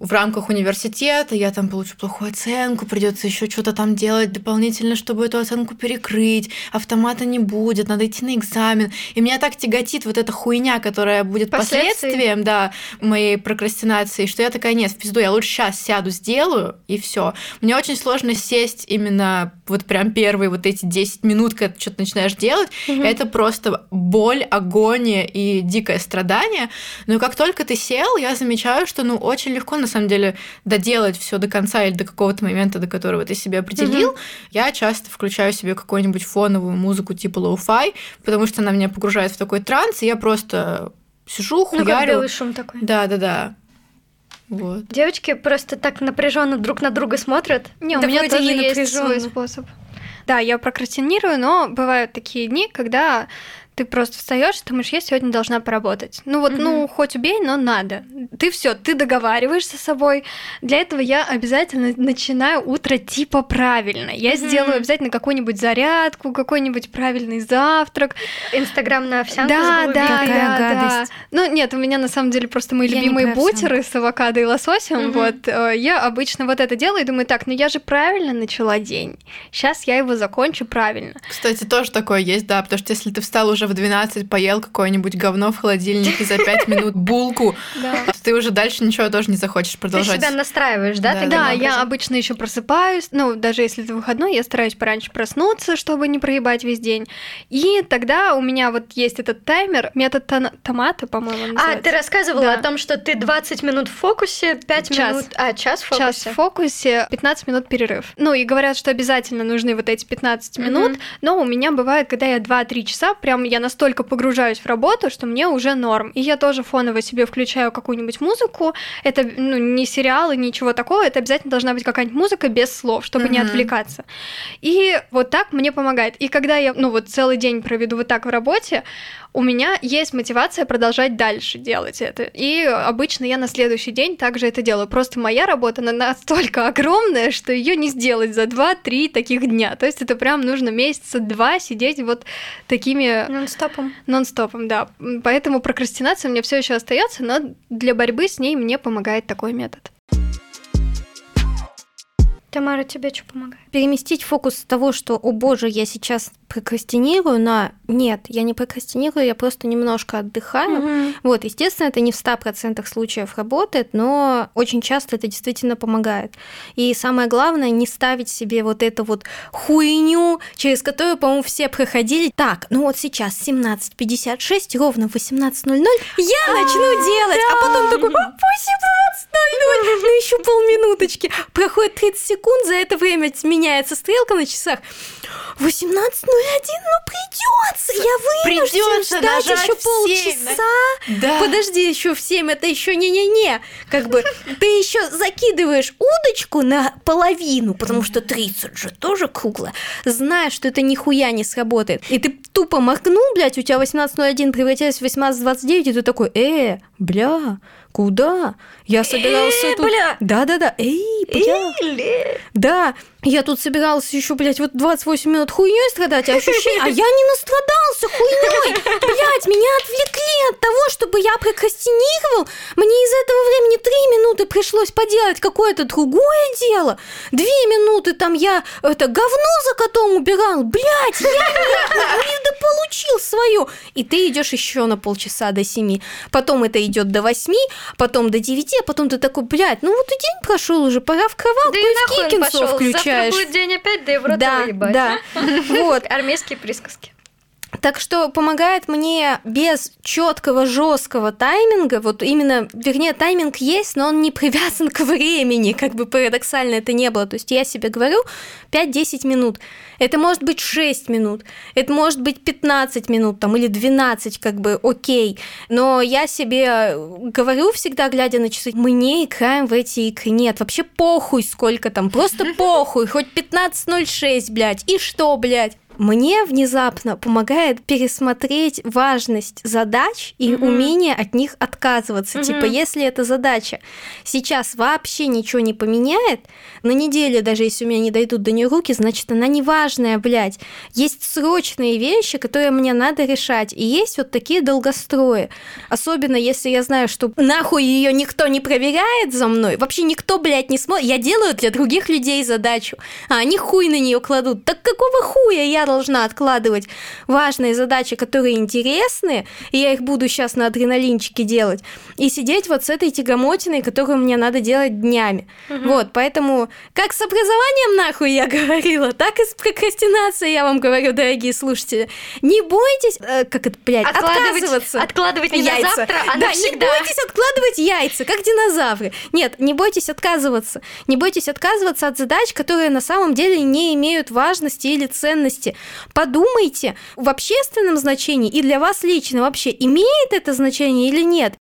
в рамках университета я там получу плохую оценку, придется еще что-то там делать дополнительно, чтобы эту оценку перекрыть, автомата не будет, надо идти на экзамен. И меня так тяготит вот эта хуйня, которая будет последствием, да, моей прокрастинации, что я такая, нет, в пизду, я лучше сейчас сяду, сделаю, и все. Мне очень сложно сесть именно вот прям первые вот эти 10 минут, когда ты что-то начинаешь делать, Мгм. это просто боль, агония и дикое страдание. Но как только ты сел, я замечаю, что ну очень легко на самом деле доделать все до конца или до какого-то момента, до которого ты себе определил. Я часто включаю себе какую-нибудь фоновую музыку типа lo-fi, потому что она меня погружает в такой транс, и я просто сижу, Ну, как хуярю. шум такой. Да, да, да. Вот. Девочки просто так напряженно друг на друга смотрят. Не, у Да меня вроде тоже не есть свой способ. Да, я прокрастинирую, но бывают такие дни, когда ты просто встаешь, и думаешь, я сегодня должна поработать. Ну вот, ну, хоть убей, но надо. Ты все, ты договариваешься с собой. Для этого я обязательно начинаю утро типа правильно. Я Мгм. сделаю обязательно какую-нибудь зарядку, какой-нибудь правильный завтрак. Инстаграм на овсянку Да, да. Какая да, да. гадость. Ну, нет, у меня на самом деле просто мои Я любимые бутеры с авокадо и лососем. Мгм. Вот э, я обычно вот это делаю и думаю, так, ну я же правильно начала день. Сейчас я его закончу правильно. Кстати, тоже такое есть, да, потому что если ты встал уже в 12 поел какое-нибудь говно в холодильнике за 5 минут булку, ты уже дальше ничего тоже не захочешь Ты продолжать. себя настраиваешь, да? Да. я обычно еще просыпаюсь, ну, даже если это выходной, я стараюсь пораньше проснуться, чтобы не проебать весь день. И тогда у меня вот есть этот таймер, метод томата, по-моему, А, ты рассказывала о том, что ты 20 минут в фокусе, 5 Час. минут... А, час в фокусе. Час в фокусе, 15 минут перерыв. Ну и говорят, что обязательно нужны вот эти 15 минут, но у меня бывает, когда я 2-3 часа, прям я настолько погружаюсь в работу, что мне уже норм. И я тоже фоново себе включаю какую-нибудь музыку. Это ну, не сериалы, ничего такого, это обязательно должна быть какая-нибудь музыка без слов, чтобы не Мгм. отвлекаться. И вот так мне помогает. И когда я, ну вот целый день проведу вот так в работе, у меня есть мотивация продолжать дальше делать это. И обычно я на следующий день также это делаю. Просто моя работа, она настолько огромная, что ее не сделать за 2-3 таких дня. То есть это прям нужно месяца два сидеть вот такими Нон-стопом. нон-стопом, да. Поэтому прокрастинация у меня все еще остается, но для борьбы с ней мне помогает такой метод. Тамара, тебе что помогает? переместить фокус с того, что, о боже, я сейчас прокрастинирую, на нет, я не прокрастинирую, я просто немножко отдыхаю. Вот, естественно, это не в 100% случаев работает, но очень часто это действительно помогает. И самое главное, не ставить себе вот эту вот хуйню, через которую, по-моему, все проходили. Так, ну вот сейчас 17.56, ровно в 18.00 я начну делать, а потом такой, «А, по 17.00, ну еще полминуточки. Проходит 30 секунд, за это время меняется стрелка на часах. 18.01, ну придется, я вынужден Придётся ждать еще полчаса. Да. Подожди, еще в 7 это еще не-не-не. Как бы ты еще закидываешь удочку на половину, потому что 30 же тоже кругло. Знаешь, что это нихуя не сработает. И ты тупо моргнул, блядь, у тебя 18.01 превратилось в 18.29, и ты такой, э, бля, куда? Я собирался тут... бля. Да-да-да, эй, бля. Да, я тут собирался еще, блядь, вот 28 минут хуйней страдать, а ощущение, а я не настрадался хуйней. Блядь, меня отвлекли от того, чтобы я прокрастинировал. Мне из этого времени 3 минуты пришлось поделать какое-то другое дело. Две минуты там я это говно за котом убирал. Блядь, я не, дополучил свое. И ты идешь еще на полчаса до 7. Потом это идет до 8, потом до 9, а потом ты такой, блядь, ну вот и день прошел уже, пора в кроватку Да и в нахуй он Пошел. Завтра будет день опять, да и в рот Да, его ебать. да. Вот. Армейские присказки. Так что помогает мне без четкого, жесткого тайминга, вот именно, вернее, тайминг есть, но он не привязан к времени, как бы парадоксально это не было. То есть я себе говорю 5-10 минут. Это может быть 6 минут, это может быть 15 минут там, или 12, как бы окей. Но я себе говорю всегда, глядя на часы, мы не играем в эти игры. Нет, вообще похуй сколько там, просто похуй, хоть 15.06, блядь, и что, блядь? Мне внезапно помогает пересмотреть важность задач и Мгм. умение от них отказываться. Мгм. Типа, если эта задача сейчас вообще ничего не поменяет, на неделю, даже если у меня не дойдут до нее руки, значит, она не важная, блядь. Есть срочные вещи, которые мне надо решать, и есть вот такие долгострои. Особенно если я знаю, что нахуй ее никто не проверяет за мной, вообще никто, блядь, не смотрит. Я делаю для других людей задачу, а они хуй на нее кладут. Так какого хуя я должна откладывать важные задачи, которые интересны, и я их буду сейчас на адреналинчике делать, и сидеть вот с этой тягомотиной, которую мне надо делать днями. Вот, поэтому как с образованием нахуй я говорила, так и с прокрастинацией я вам говорю, дорогие слушатели. Не бойтесь, э, как это, блядь, Откладывать, отказываться. откладывать не на Яйца. завтра, а да, навсегда. не бойтесь откладывать яйца, как динозавры. Нет, не бойтесь отказываться. Не бойтесь отказываться от задач, которые на самом деле не имеют важности или ценности. Подумайте в общественном значении и для вас лично вообще имеет это значение или нет.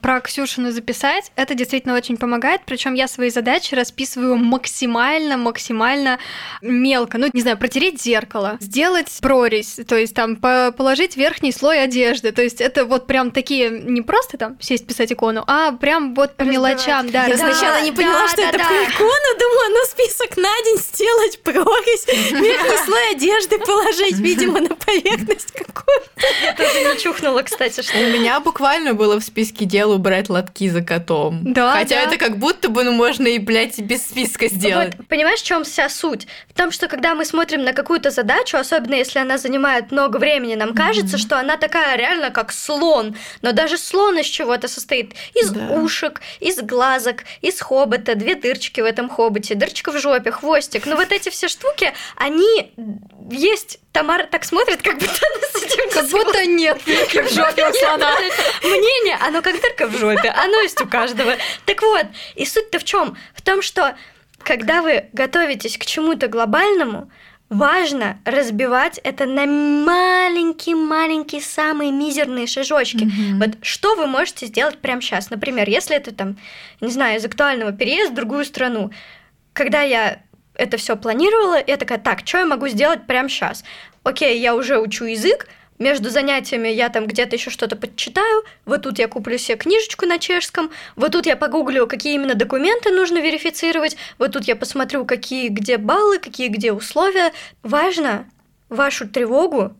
Про Ксюшину записать, это действительно очень помогает, причем я свои задачи расписываю максимально, максимально мелко. Ну, не знаю, протереть зеркало, сделать прорезь, то есть там по- положить верхний слой одежды. То есть это вот прям такие, не просто там сесть писать икону, а прям вот по мелочам. Да, Я разбивать. сначала не поняла, да, что да, это да. про икону, думаю, на список на день сделать прорезь, верхний слой одежды положить, видимо, на поверхность какую-то. Тоже не чухнула, кстати, что У меня буквально было в списке дел убрать лотки за котом. Да, Хотя да. это как будто бы, ну, можно и, блядь, и без списка сделать. Вот, понимаешь, в чем вся суть? В том, что когда мы смотрим на какую-то задачу, особенно если она занимает много времени, нам кажется, что она такая реально как слон. Но даже слон из чего-то состоит. Из Да. ушек, из глазок, из хобота, две дырочки в этом хоботе, дырочка в жопе, хвостик. Но вот эти все штуки, они есть. Тамара так смотрит, как будто она с этим Как будто нет дырки в жопе у слона. мнение, оно как дырка в жопе, оно есть у каждого. Так вот, и суть-то в чем? В том, что когда вы готовитесь к чему-то глобальному, важно разбивать это на маленькие-маленькие, самые мизерные шажочки. Вот что вы можете сделать прямо сейчас? Например, если это там, не знаю, из актуального переезд в другую страну. Когда я это все планировала, я такая, так, что я могу сделать прямо сейчас? Окей, я уже учу язык, между занятиями я там где-то еще что-то подчитаю, вот тут я куплю себе книжечку на чешском, вот тут я погуглю, какие именно документы нужно верифицировать, вот тут я посмотрю, какие где баллы, какие где условия. Важно вашу тревогу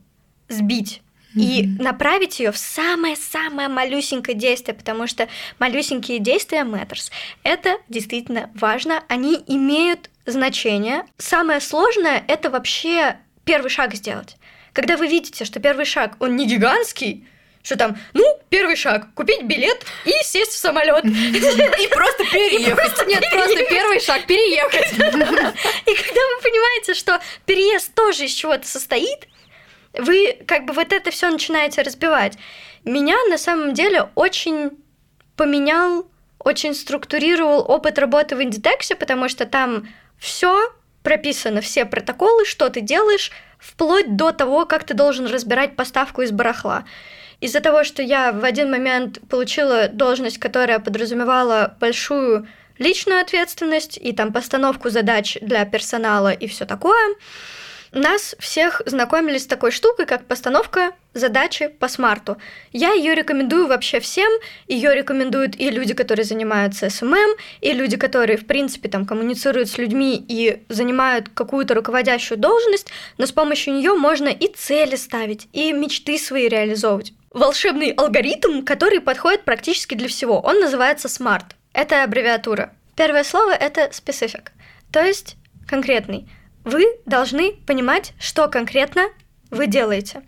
сбить и направить ее в самое-самое малюсенькое действие, потому что малюсенькие действия matters. Это действительно важно, они имеют значение. Самое сложное это вообще первый шаг сделать. Когда вы видите, что первый шаг, он не гигантский, что там, ну, первый шаг, купить билет и сесть в самолет. И просто переехать. Нет, просто первый шаг переехать. И когда вы понимаете, что переезд тоже из чего-то состоит, вы как бы вот это все начинаете разбивать. Меня на самом деле очень поменял, очень структурировал опыт работы в Inditex, потому что там все прописано, все протоколы, что ты делаешь, вплоть до того, как ты должен разбирать поставку из барахла. Из-за того, что я в один момент получила должность, которая подразумевала большую личную ответственность и там постановку задач для персонала и все такое, нас всех знакомили с такой штукой, как постановка задачи по SMART у. Я ее рекомендую вообще всем. Ее рекомендуют и люди, которые занимаются SMM, и люди, которые, в принципе, там коммуницируют с людьми и занимают какую-то руководящую должность, но с помощью нее можно и цели ставить, и мечты свои реализовывать. Волшебный алгоритм, который подходит практически для всего. Он называется SMART. Это аббревиатура. Первое слово это specific, то есть конкретный. Вы должны понимать, что конкретно вы делаете.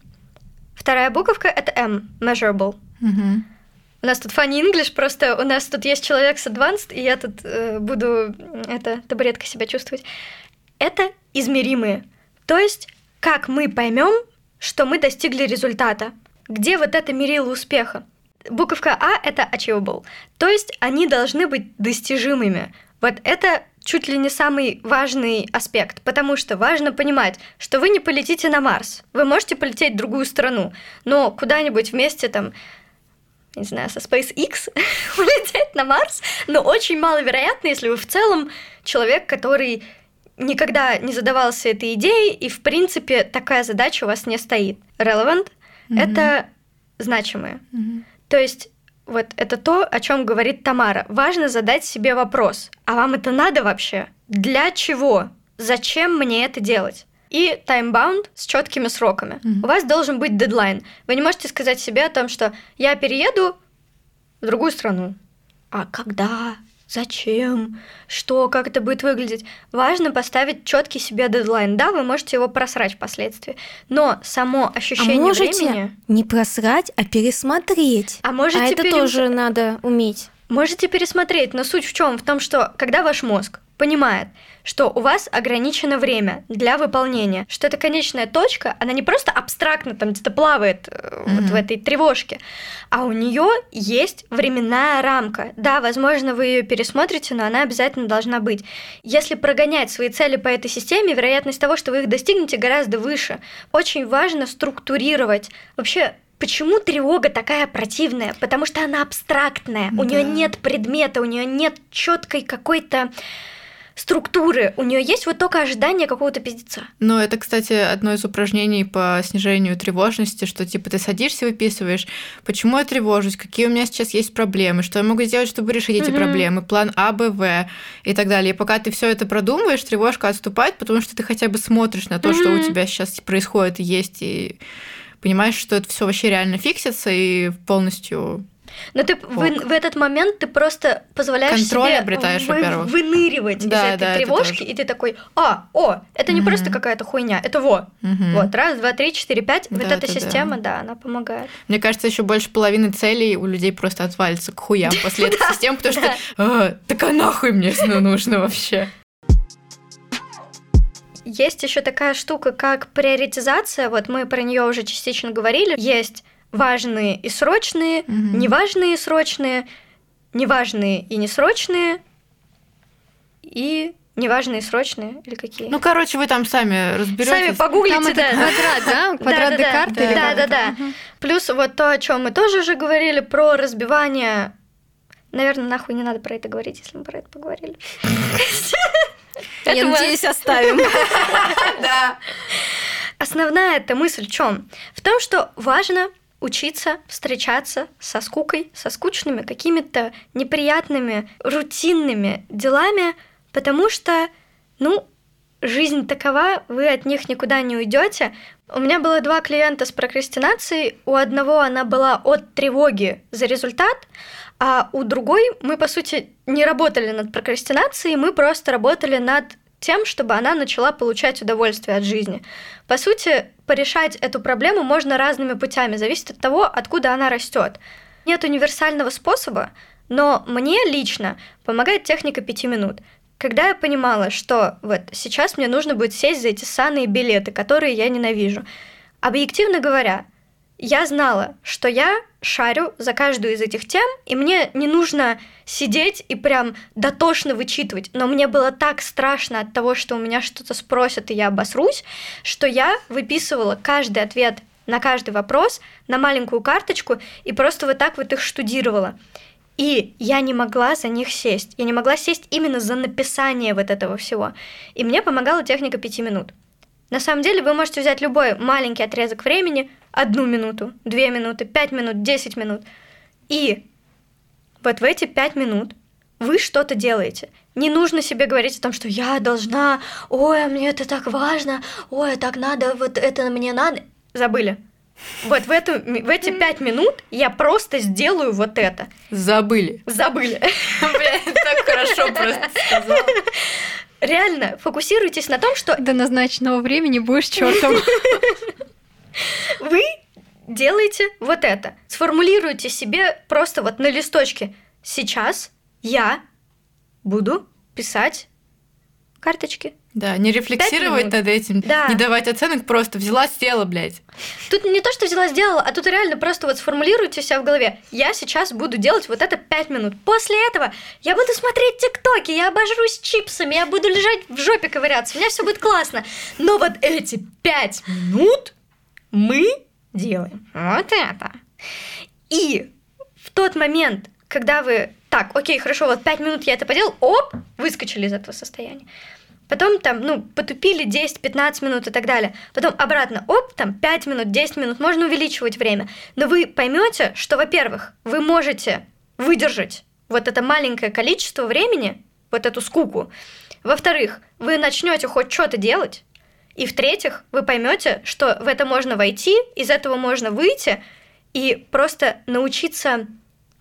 Вторая буковка это M, measurable. У нас тут funny English, просто у нас тут есть человек с advanced, и я тут э, буду, это, табуреткой себя чувствовать. Это измеримые. То есть, как мы поймем, что мы достигли результата. Где вот это мерило успеха? Буковка А — это achievable. То есть, они должны быть достижимыми. Вот это чуть ли не самый важный аспект, потому что важно понимать, что вы не полетите на Марс. Вы можете полететь в другую страну, но куда-нибудь вместе там не знаю, со SpaceX улететь на Марс, но очень маловероятно, если вы в целом человек, который никогда не задавался этой идеей, и, в принципе, такая задача у вас не стоит. Relevant — это значимое. Мгм. То есть вот это то, о чем говорит Тамара. Важно задать себе вопрос, а вам это надо вообще? Для чего? Зачем мне это делать? И таймбаунд с четкими сроками. Мгм. У вас должен быть дедлайн. Вы не можете сказать себе о том, что я перееду в другую страну. А когда? Зачем? Что? Как это будет выглядеть? Важно поставить четкий себе дедлайн. Да, вы можете его просрать впоследствии, но само А ощущение можете времени... не просрать, а пересмотреть. А можете а это пере- тоже надо уметь. Можете пересмотреть, но суть в чем? В том, что когда ваш мозг понимает, что у вас ограничено время для выполнения, что эта конечная точка, она не просто абстрактно там где-то плавает э, вот в этой тревожке, а у нее есть временная рамка. Да, возможно, вы ее пересмотрите, но она обязательно должна быть. Если прогонять свои цели по этой системе, вероятность того, что вы их достигнете, гораздо выше. Очень важно структурировать. Вообще, Почему тревога такая противная? Потому что она абстрактная. У нее Да. нет предмета, у нее нет четкой какой-то структуры, у нее есть вот только ожидание какого-то пиздеца. Но это, кстати, одно из упражнений по снижению тревожности, что типа ты садишься выписываешь, почему я тревожусь, какие у меня сейчас есть проблемы, что я могу сделать, чтобы решить эти Мгм. проблемы, план А, Б, В и так далее. И пока ты все это продумываешь, тревожка отступает, потому что ты хотя бы смотришь на то, что у тебя сейчас происходит и есть, и понимаешь, что это все вообще реально фиксится и полностью Но ты в, в этот момент ты просто позволяешь Контроль себе обретаешь, вы- выныривать из Да, этой да, это тревожки, тоже. и ты такой, а, о, это не Мгм. просто какая-то хуйня, это во. Мгм. Вот, раз, два, три, четыре, пять. вот Да, эта да, да. система, да, она помогает. Мне кажется, еще больше половины целей у людей просто отвалится к хуям после этой системы, потому что «А, так а нахуй мне это нужно вообще? Есть еще такая штука, как приоритизация. Вот мы про нее уже частично говорили. Есть важные и срочные, Мгм. неважные и срочные, неважные и несрочные, и неважные и срочные, или какие? Ну, короче, вы там сами разберетесь. Сами погуглите, Там да. квадрат, да? Квадрат Декарта да, или да, да. Плюс вот то, о чем мы тоже уже говорили, про разбивание. Наверное, нахуй не надо про это говорить, если мы про это поговорили. Я надеюсь, оставим. Да. Основная эта мысль в чем? В том, что важно учиться встречаться со скукой, со скучными какими-то неприятными, рутинными делами, потому что, ну, жизнь такова, вы от них никуда не уйдете. У меня было два клиента с прокрастинацией. У одного она была от тревоги за результат, а у другой мы, по сути, не работали над прокрастинацией, мы просто работали над тем, чтобы она начала получать удовольствие от жизни. По сути, порешать эту проблему можно разными путями, зависит от того, откуда она растет. Нет универсального способа, но мне лично помогает техника пяти минут. Когда я понимала, что вот сейчас мне нужно будет сесть за эти ссаные билеты, которые я ненавижу. Объективно говоря, я знала, что я шарю за каждую из этих тем, и мне не нужно сидеть и прям дотошно вычитывать. Но мне было так страшно от того, что у меня что-то спросят, и я обосрусь, что я выписывала каждый ответ на каждый вопрос на маленькую карточку и просто вот так вот их штудировала. И я не могла за них сесть. Я не могла сесть именно за написание вот этого всего. И мне помогала техника пяти минут. На самом деле вы можете взять любой маленький отрезок времени, одну минуту, две минуты, пять минут, десять минут. И вот в эти пять минут вы что-то делаете. Не нужно себе говорить о том, что я должна, ой, а мне это так важно, ой, так надо, вот это мне надо. Забыли. Вот в, эту, в эти пять минут я просто сделаю вот это. Забыли. Забыли. Блядь, так хорошо просто сказала. Реально, фокусируйтесь на том, что До назначенного времени будешь чертом. вы делаете вот это. Сформулируйте себе просто вот на листочке. Сейчас я буду писать карточки. Да, не рефлексировать над этим, Да. не давать оценок, просто взяла, села, блядь. Тут не то, что взяла, сделала, а тут реально просто вот сформулируйте себя в голове. Я сейчас буду делать вот это 5 минут. После этого я буду смотреть тиктоки, я обожрусь чипсами, я буду лежать в жопе ковыряться, у меня все будет классно. Но вот эти 5 минут мы делаем вот это. И в тот момент, когда вы так, окей, хорошо, вот 5 минут я это поделал, оп, выскочили из этого состояния. Потом там, ну, потупили 10-15 минут и так далее. Потом обратно, оп, там 5 минут, 10 минут, можно увеличивать время. Но вы поймете, что, во-первых, вы можете выдержать вот это маленькое количество времени, вот эту скуку. Во-вторых, вы начнете хоть что-то делать. И в-третьих, вы поймете, что в это можно войти, из этого можно выйти и просто научиться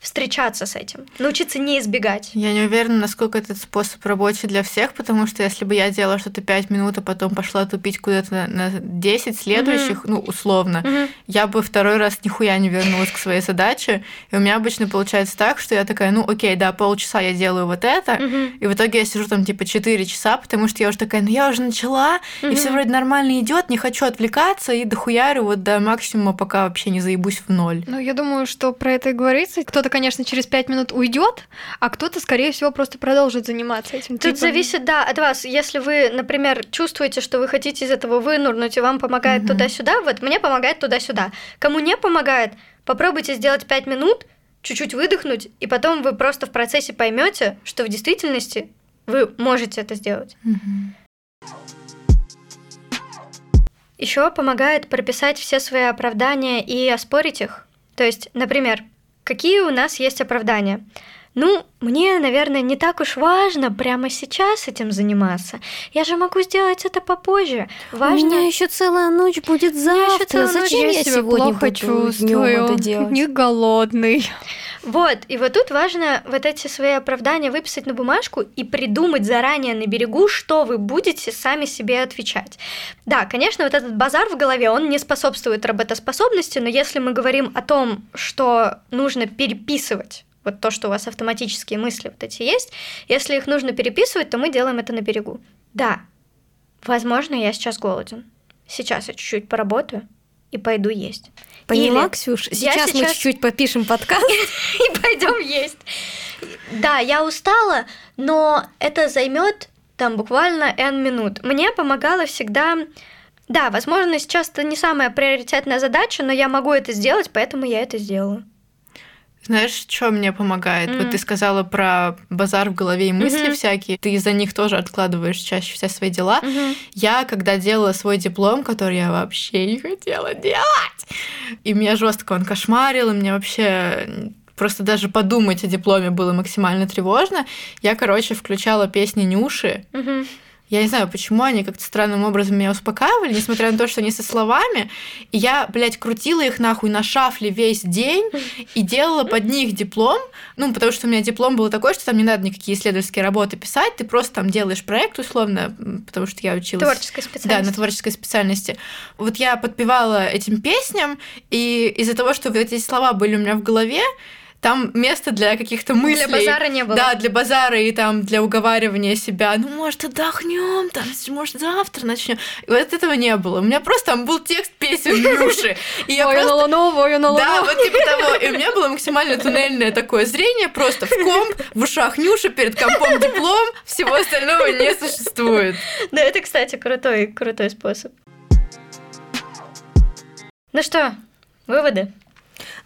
встречаться с этим, научиться не избегать. Я не уверена, насколько этот способ рабочий для всех, потому что если бы я делала что-то 5 минут, а потом пошла тупить куда-то на, на 10 следующих, ну, условно, Мгм. я бы второй раз нихуя не вернулась к своей задаче. И у меня обычно получается так, что я такая, ну, окей, да, полчаса я делаю вот это, Мгм. и в итоге я сижу там типа 4 часа, потому что я уже такая, ну я уже начала, и все вроде нормально идет, не хочу отвлекаться, и дохуярю вот до максимума, пока вообще не заебусь в ноль. Ну, я думаю, что про это и говорится. Кто-то, конечно, через пять минут уйдет, а кто-то, скорее всего, просто продолжит заниматься этим. Тут Типа, зависит, да, от вас. Если вы, например, чувствуете, что вы хотите из этого вынурнуть, и вам помогает Мгм. туда-сюда, вот мне помогает туда-сюда. Кому не помогает, попробуйте сделать 5 минут, чуть-чуть выдохнуть, и потом вы просто в процессе поймете, что в действительности Вы можете это сделать. Еще помогает прописать все свои оправдания и оспорить их. То есть, например, какие у нас есть оправдания? Ну, мне, наверное, не так уж важно прямо сейчас этим заниматься. Я же могу сделать это попозже. Важно... У меня еще целая ночь будет завтра. целая ночь, Зачем я я, себя сегодня плохо буду днём это чувствую, делать? не голодный. Вот, и вот тут важно вот эти свои оправдания выписать на бумажку и придумать заранее на берегу, что вы будете сами себе отвечать. Да, конечно, вот этот базар в голове, он не способствует работоспособности, но если мы говорим о том, что нужно переписывать вот то, что у вас автоматические мысли вот эти есть, если их нужно переписывать, то мы делаем это на берегу. Да, возможно, я сейчас голоден. Сейчас я чуть-чуть поработаю и пойду есть. Поняла, Или Ксюш? я Сейчас, мы сейчас- чуть-чуть попишем подкаст. и пойдем есть. Да, я устала, но это займет там буквально N минут. Мне помогало всегда... Да, возможно, сейчас это не самая приоритетная задача, но я могу это сделать, поэтому я это сделаю. Знаешь, что мне помогает? М. Вот ты сказала про базар в голове и мысли Мгм. всякие. Ты из-за них тоже откладываешь чаще все свои дела. Мгм. Я, когда делала свой диплом, который я вообще не хотела делать, и меня жестко он кошмарил, и мне вообще просто даже подумать о дипломе было максимально тревожно, я, короче, включала песни Нюши. Мгм. Я не знаю, почему они как-то странным образом меня успокаивали, несмотря на то, что они со словами. И я, блядь, крутила их нахуй на шафле весь день и делала под них диплом. Ну, потому что у меня диплом был такой, что там не надо никакие исследовательские работы писать, ты просто там делаешь проект условно, потому что я училась... Творческая Да, специальность. на творческой специальности. Вот я подпевала этим песням, и из-за того, что вот эти слова были у меня в голове, там места для каких-то мыслей. Для базара не было. Да, для базара и там для уговаривания себя. Ну, может, отдохнем, там, может, завтра начнем. И вот этого не было. У меня просто там был текст песен Нюши. И я Ой, просто... луну, ой, на луну. Да, вот типа того. И у меня было максимально туннельное такое зрение, просто в комп, в ушах Нюша, перед компом диплом, всего остального не существует. Да, это, кстати, крутой, крутой способ. Ну что, выводы?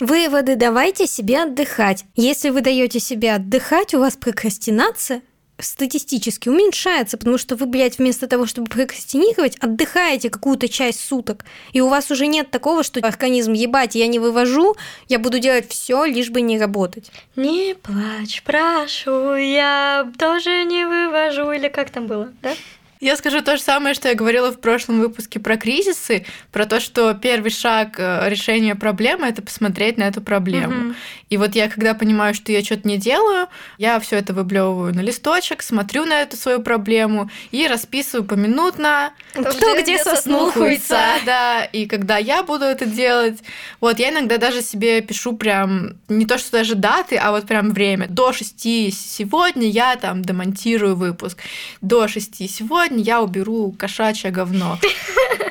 Выводы. Давайте себе отдыхать. Если вы даете себе отдыхать, у вас прокрастинация статистически уменьшается, потому что вы, блядь, вместо того, чтобы прокрастинировать, отдыхаете какую-то часть суток, и у вас уже нет такого, что организм, ебать, я не вывожу, я буду делать все, лишь бы не работать. Не плачь, прошу, я тоже не вывожу, или как там было, да? Я скажу то же самое, что я говорила в прошлом выпуске про кризисы, про то, что первый шаг э, решения проблемы это посмотреть на эту проблему. Мгм. И вот я, когда понимаю, что я что-то не делаю, я все это выблевываю на листочек, смотрю на эту свою проблему и расписываю поминутно, Кто где соснул, хуйца. да, и когда я буду это делать. Вот я иногда даже себе пишу прям, не то что даже даты, а вот прям время. До шести сегодня я там демонтирую выпуск. До шести сегодня я уберу кошачье говно.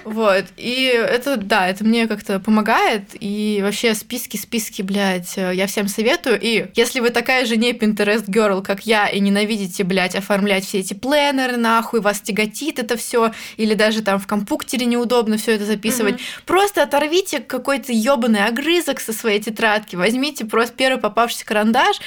Вот. И это, да, это мне как-то помогает. И вообще списки, списки, блядь, э, я всем советую. И если вы такая же не Pinterest girl, как я, и ненавидите, блядь, оформлять все эти пленеры, нахуй, вас тяготит это все, или даже там в компьютере неудобно все это записывать, просто оторвите какой-то ёбаный огрызок со своей тетрадки, возьмите просто первый попавшийся карандаш.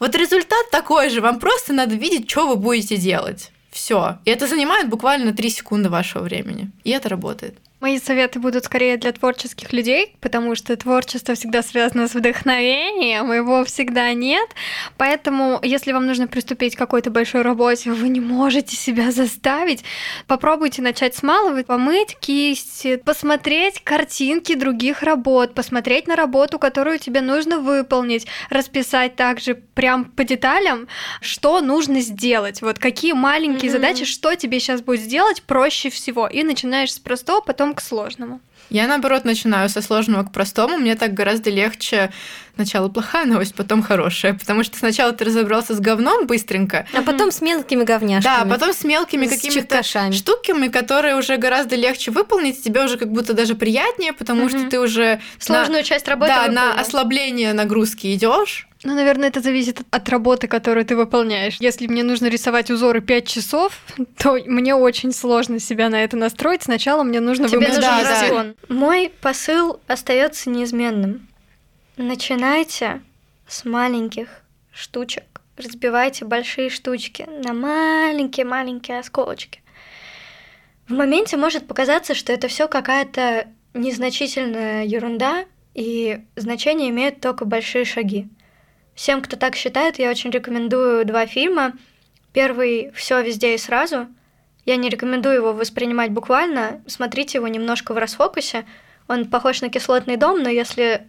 Вот результат такой же, вам просто надо видеть, что вы будете делать. Все. И это занимает буквально 3 секунды вашего времени. И это работает. Мои советы будут скорее для творческих людей, потому что творчество всегда связано с вдохновением, его всегда нет. Поэтому, если вам нужно приступить к какой-то большой работе, вы не можете себя заставить, попробуйте начать с малого, помыть кисти, посмотреть картинки других работ, посмотреть на работу, которую тебе нужно выполнить, расписать также прям по деталям, что нужно сделать, вот какие маленькие Мгм. задачи, что тебе сейчас будет сделать проще всего. И начинаешь с простого, потом к сложному. Я, наоборот, начинаю со сложного к простому. Мне так гораздо легче. Сначала плохая новость, потом хорошая. Потому что сначала ты разобрался с говном быстренько, А потом с мелкими говняшками. да, потом с мелкими С какими-то штуками, которые уже гораздо легче выполнить, тебе уже как будто даже приятнее, потому что Мгм. ты уже на- Сложную часть работы да, на выполнил. ослабление нагрузки идешь. Ну, наверное, это зависит от- от работы, которую ты выполняешь. Если мне нужно рисовать узоры 5 часов, то мне очень сложно себя на это настроить. Сначала мне нужно Тебе нужен да, да. Мой посыл остается неизменным. Начинайте с маленьких штучек. разбивайте большие штучки на маленькие-маленькие осколочки. В моменте может показаться, что это все какая-то незначительная ерунда, и значение имеют только большие шаги. Всем, кто так считает, я очень рекомендую два фильма. Первый «Все везде и сразу». Я не рекомендую его воспринимать буквально, смотрите его немножко в расфокусе. Он похож на кислотный дом, но если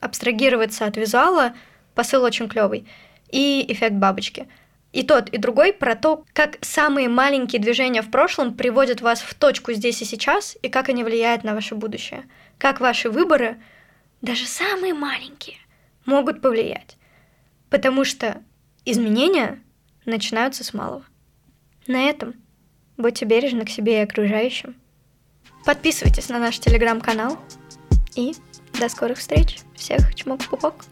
абстрагироваться от визуала, посыл очень клевый. И эффект бабочки. И тот, и другой про то, как самые маленькие движения в прошлом приводят вас в точку здесь и сейчас, и как они влияют на ваше будущее. Как ваши выборы, даже самые маленькие, могут повлиять. Потому что изменения начинаются с малого. На этом будьте бережны к себе и окружающим. Подписывайтесь на наш телеграм-канал. И до скорых встреч. Всех чмок-пупок.